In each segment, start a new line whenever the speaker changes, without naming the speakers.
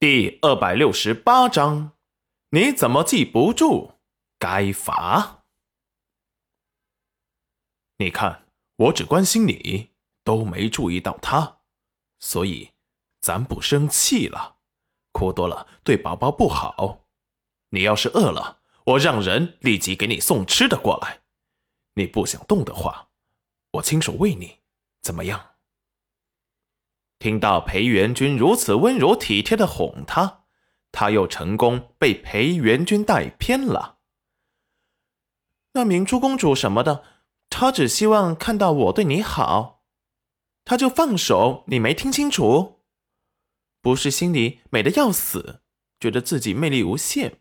第二百六十八章，你怎么记不住？该罚。你看，我只关心你，都没注意到他，所以咱不生气了。哭多了对宝宝不好。你要是饿了，我让人立即给你送吃的过来。你不想动的话，我亲手喂你，怎么样？听到裴元君如此温柔体贴的哄他，他又成功被裴元君带偏了。那明珠公主什么的，她只希望看到我对你好，她就放手。你没听清楚？不是心里美的要死，觉得自己魅力无限，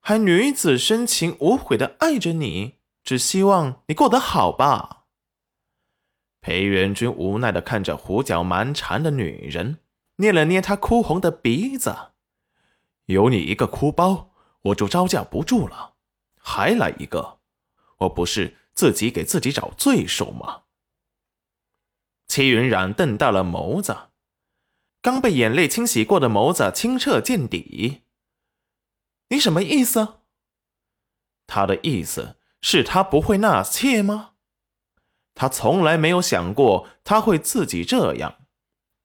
还女子深情无悔的爱着你，只希望你过得好吧。裴元君无奈的看着胡搅蛮缠的女人，捏了捏她哭红的鼻子。有你一个哭包，我就招架不住了。还来一个，我不是自己给自己找罪受吗？齐云染瞪大了眸子，刚被眼泪清洗过的眸子清澈见底。你什么意思？他的意思是他不会纳妾吗？他从来没有想过他会自己这样，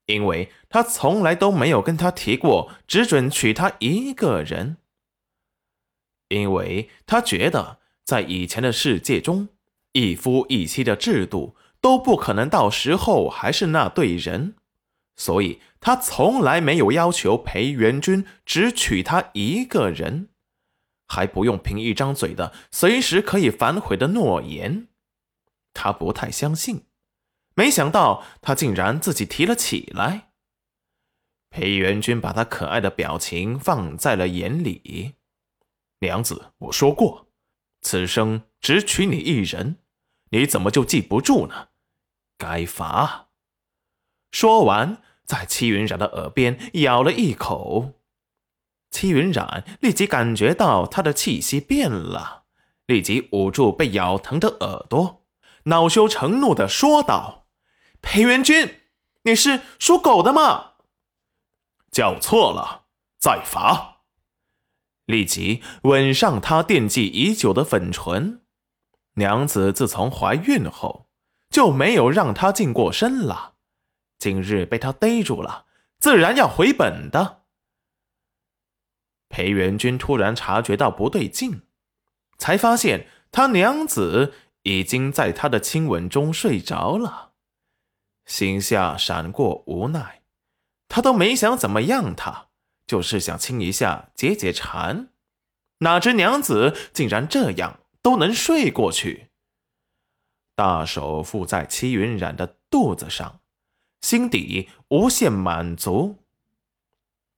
因为他从来都没有跟他提过只准娶她一个人。因为他觉得在以前的世界中，一夫一妻的制度都不可能到时候还是那对人，所以他从来没有要求裴元君只娶她一个人，还不用凭一张嘴的随时可以反悔的诺言。他不太相信，没想到他竟然自己提了起来。裴元君把他可爱的表情放在了眼里。娘子，我说过，此生只娶你一人，你怎么就记不住呢？该罚。说完，在戚云染的耳边咬了一口。戚云染立即感觉到他的气息变了，立即捂住被咬疼的耳朵。恼羞成怒的说道：“裴元君，你是属狗的吗？叫错了，再罚。”立即吻上他惦记已久的粉唇。娘子自从怀孕后就没有让他近过身了，今日被他逮住了，自然要回本的。裴元君突然察觉到不对劲，才发现他娘子。已经在他的亲吻中睡着了，心下闪过无奈。他都没想怎么样，他就是想亲一下解解馋。哪知娘子竟然这样都能睡过去。大手附在戚云染的肚子上，心底无限满足。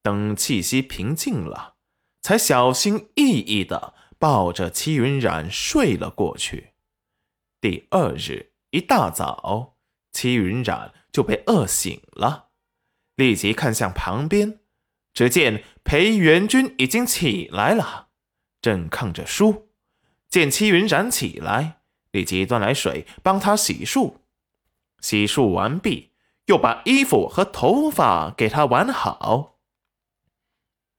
等气息平静了，才小心翼翼的抱着戚云染睡了过去。第二日一大早，戚云染就被饿醒了，立即看向旁边，只见裴元君已经起来了，正看着书。见戚云染起来，立即端来水帮他洗漱。洗漱完毕，又把衣服和头发给他挽好。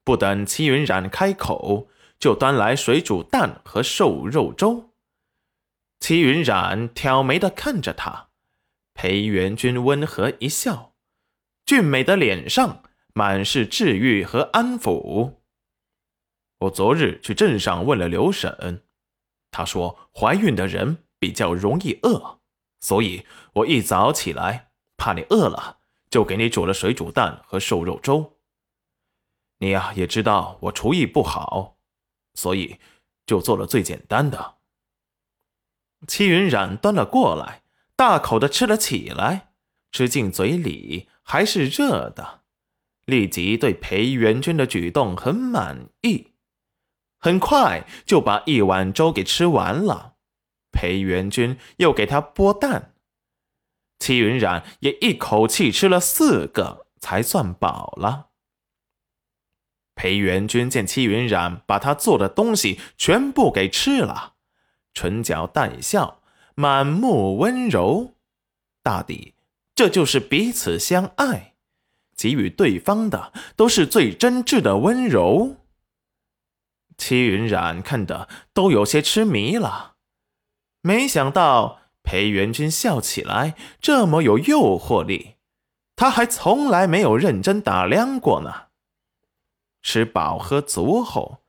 不等戚云染开口，就端来水煮蛋和瘦肉粥。齐云染挑眉的看着他，裴元君温和一笑，俊美的脸上满是治愈和安抚。我昨日去镇上问了刘婶，她说怀孕的人比较容易饿，所以我一早起来，怕你饿了，就给你煮了水煮蛋和瘦肉粥。你呀也知道我厨艺不好，所以就做了最简单的。戚云染端了过来，大口的吃了起来，吃进嘴里还是热的，立即对裴元君的举动很满意，很快就把一碗粥给吃完了。裴元君又给他剥蛋，戚云染也一口气吃了四个，才算饱了。裴元君见戚云染把他做的东西全部给吃了。唇角带笑，满目温柔，大抵这就是彼此相爱。给予对方的都是最真挚的温柔。戚云染看的都有些痴迷了，没想到裴元君笑起来这么有诱惑力，他还从来没有认真打量过呢。吃饱喝足后，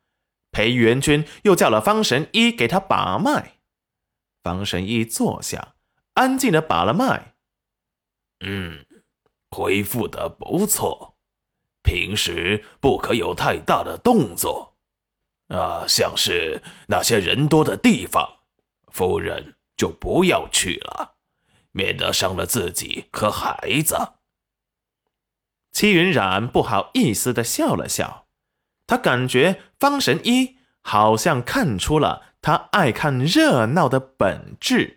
裴元君又叫了方神医给他把脉。方神医坐下，安静的把了脉。
嗯，恢复的不错，平时不可有太大的动作。啊，像是那些人多的地方，夫人就不要去了，免得伤了自己和孩子。
戚云染不好意思的笑了笑，他感觉方神医好像看出了他爱看热闹的本质。